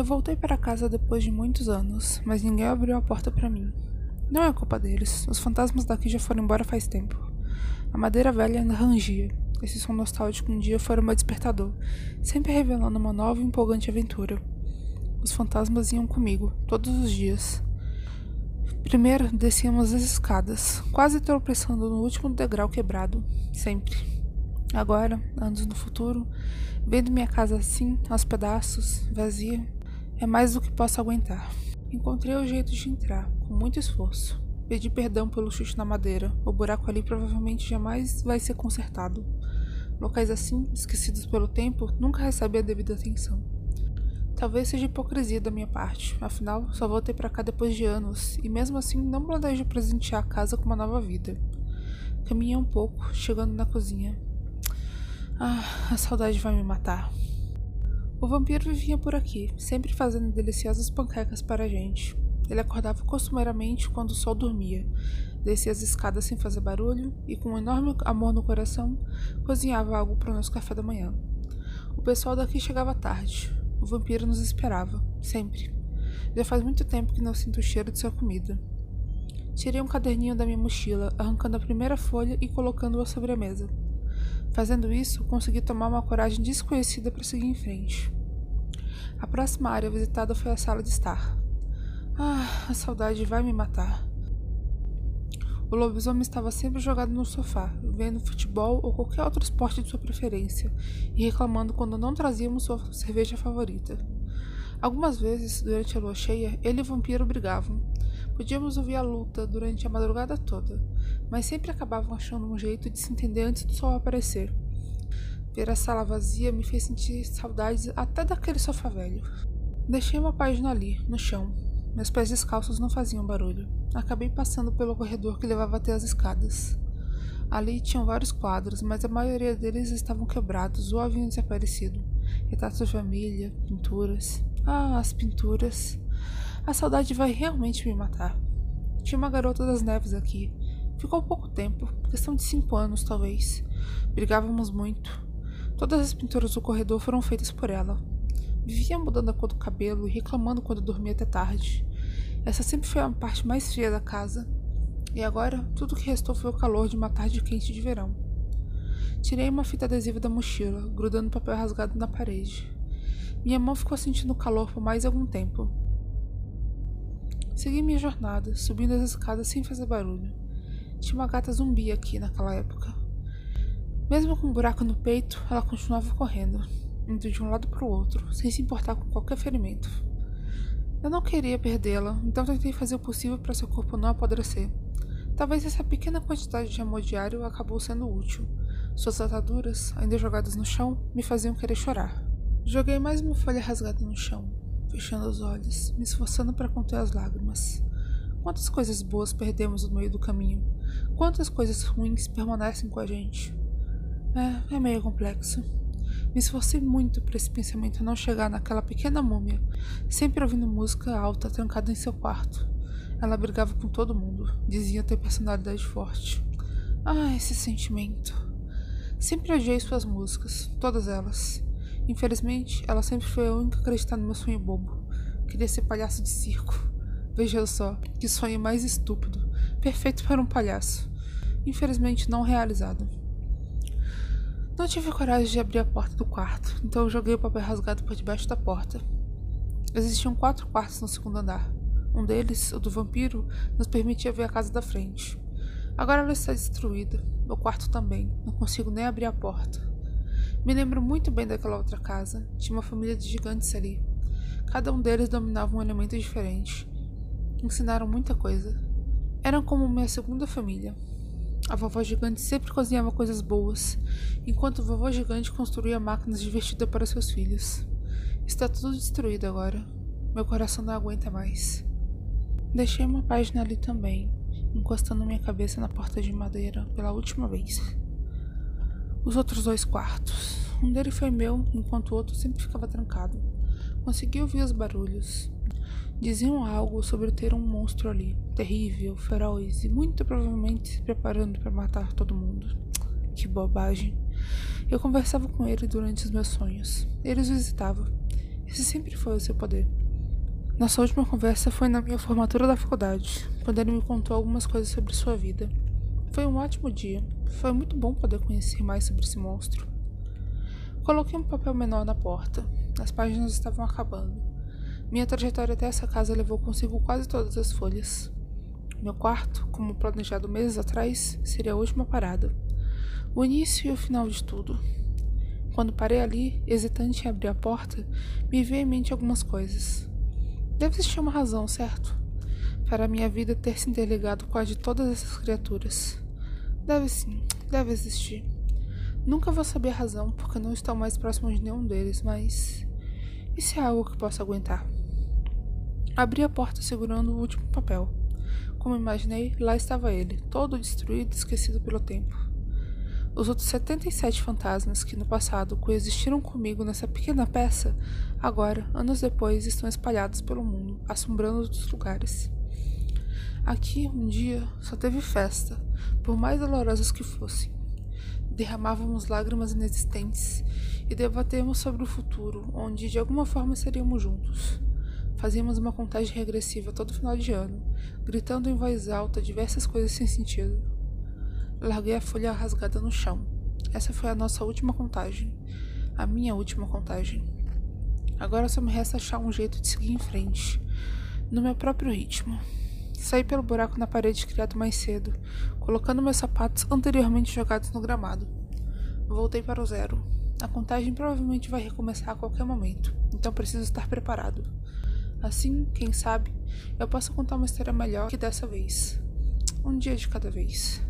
Eu voltei para casa depois de muitos anos, mas ninguém abriu a porta para mim. Não é culpa deles, os fantasmas daqui já foram embora faz tempo. A madeira velha ainda rangia. Esse som nostálgico um dia foi o meu despertador, sempre revelando uma nova e empolgante aventura. Os fantasmas iam comigo, todos os dias. Primeiro descíamos as escadas, quase tropeçando no último degrau quebrado, sempre. Agora, anos no futuro, vendo minha casa assim, aos pedaços, vazia, é mais do que posso aguentar. Encontrei o jeito de entrar, com muito esforço. Pedi perdão pelo chute na madeira. O buraco ali provavelmente jamais vai ser consertado. Locais assim, esquecidos pelo tempo, nunca recebem a devida atenção. Talvez seja hipocrisia da minha parte, afinal, só voltei para cá depois de anos e mesmo assim não planejo presentear a casa com uma nova vida. Caminhei um pouco, chegando na cozinha. Ah, a saudade vai me matar. O vampiro vivia por aqui, sempre fazendo deliciosas panquecas para a gente. Ele acordava costumeiramente quando o sol dormia, descia as escadas sem fazer barulho e, com um enorme amor no coração, cozinhava algo para o nosso café da manhã. O pessoal daqui chegava tarde. O vampiro nos esperava, sempre. Já faz muito tempo que não sinto o cheiro de sua comida. Tirei um caderninho da minha mochila, arrancando a primeira folha e colocando-a sobre a mesa. Fazendo isso, consegui tomar uma coragem desconhecida para seguir em frente. A próxima área visitada foi a sala de estar. Ah, a saudade vai me matar. O lobisomem estava sempre jogado no sofá, vendo futebol ou qualquer outro esporte de sua preferência, e reclamando quando não trazíamos sua cerveja favorita. Algumas vezes, durante a lua cheia, ele e o vampiro brigavam. Podíamos ouvir a luta durante a madrugada toda, mas sempre acabavam achando um jeito de se entender antes do sol aparecer. Ver a sala vazia me fez sentir saudades até daquele sofá velho. Deixei uma página ali, no chão. Meus pés descalços não faziam barulho. Acabei passando pelo corredor que levava até as escadas. Ali tinham vários quadros, mas a maioria deles estavam quebrados ou haviam desaparecido. Retratos de família, pinturas. Ah, as pinturas. A saudade vai realmente me matar. Tinha uma garota das neves aqui, Ficou pouco tempo, questão de cinco anos talvez. Brigávamos muito. Todas as pinturas do corredor foram feitas por ela. Vivia mudando a cor do cabelo e reclamando quando dormia até tarde. Essa sempre foi a parte mais fria da casa. E agora, tudo que restou foi o calor de uma tarde quente de verão. Tirei uma fita adesiva da mochila, grudando papel rasgado na parede. Minha mão ficou sentindo calor por mais algum tempo. Segui minha jornada, subindo as escadas sem fazer barulho. Tinha uma gata zumbi aqui naquela época. Mesmo com um buraco no peito, ela continuava correndo, indo de um lado para o outro, sem se importar com qualquer ferimento. Eu não queria perdê-la, então tentei fazer o possível para seu corpo não apodrecer. Talvez essa pequena quantidade de amor diário acabou sendo útil. Suas ataduras, ainda jogadas no chão, me faziam querer chorar. Joguei mais uma folha rasgada no chão, fechando os olhos, me esforçando para conter as lágrimas. Quantas coisas boas perdemos no meio do caminho? Quantas coisas ruins permanecem com a gente? É, é meio complexo. Me esforcei muito para esse pensamento não chegar naquela pequena múmia, sempre ouvindo música alta trancada em seu quarto. Ela brigava com todo mundo, dizia ter personalidade forte. Ah, esse sentimento. Sempre odiei suas músicas, todas elas. Infelizmente, ela sempre foi a única a acreditar no meu sonho bobo. Queria ser palhaço de circo. Veja só, que sonho mais estúpido. Perfeito para um palhaço. Infelizmente não realizado. Não tive coragem de abrir a porta do quarto, então joguei o papel rasgado por debaixo da porta. Existiam quatro quartos no segundo andar. Um deles, o do vampiro, nos permitia ver a casa da frente. Agora ela está destruída. Meu quarto também. Não consigo nem abrir a porta. Me lembro muito bem daquela outra casa. Tinha uma família de gigantes ali. Cada um deles dominava um elemento diferente ensinaram muita coisa. Eram como minha segunda família. A vovó gigante sempre cozinhava coisas boas, enquanto o vovô gigante construía máquinas divertidas para seus filhos. Está tudo destruído agora. Meu coração não aguenta mais. Deixei uma página ali também, encostando minha cabeça na porta de madeira pela última vez. Os outros dois quartos. Um deles foi meu, enquanto o outro sempre ficava trancado. Consegui ouvir os barulhos, Diziam algo sobre ter um monstro ali, terrível, feroz e muito provavelmente se preparando para matar todo mundo. Que bobagem. Eu conversava com ele durante os meus sonhos. Ele os visitava. Esse sempre foi o seu poder. Nossa última conversa foi na minha formatura da faculdade, quando ele me contou algumas coisas sobre sua vida. Foi um ótimo dia. Foi muito bom poder conhecer mais sobre esse monstro. Coloquei um papel menor na porta. As páginas estavam acabando. Minha trajetória até essa casa levou consigo quase todas as folhas. Meu quarto, como planejado meses atrás, seria a última parada. O início e o final de tudo. Quando parei ali, hesitante em abrir a porta, me veio em mente algumas coisas. Deve existir uma razão, certo? Para minha vida ter se interligado com a de todas essas criaturas. Deve sim, deve existir. Nunca vou saber a razão, porque não estou mais próximo de nenhum deles, mas. Isso é algo que posso aguentar. Abri a porta segurando o último papel. Como imaginei, lá estava ele, todo destruído e esquecido pelo tempo. Os outros 77 fantasmas que no passado coexistiram comigo nessa pequena peça, agora, anos depois, estão espalhados pelo mundo, assombrando outros lugares. Aqui, um dia, só teve festa, por mais dolorosas que fossem derramávamos lágrimas inexistentes e debatemos sobre o futuro, onde de alguma forma seríamos juntos. Fazíamos uma contagem regressiva todo final de ano, gritando em voz alta diversas coisas sem sentido. Larguei a folha rasgada no chão. Essa foi a nossa última contagem. A minha última contagem. Agora só me resta achar um jeito de seguir em frente, no meu próprio ritmo. Saí pelo buraco na parede criado mais cedo, colocando meus sapatos anteriormente jogados no gramado. Voltei para o zero. A contagem provavelmente vai recomeçar a qualquer momento, então preciso estar preparado. Assim, quem sabe, eu posso contar uma história melhor que dessa vez. Um dia de cada vez.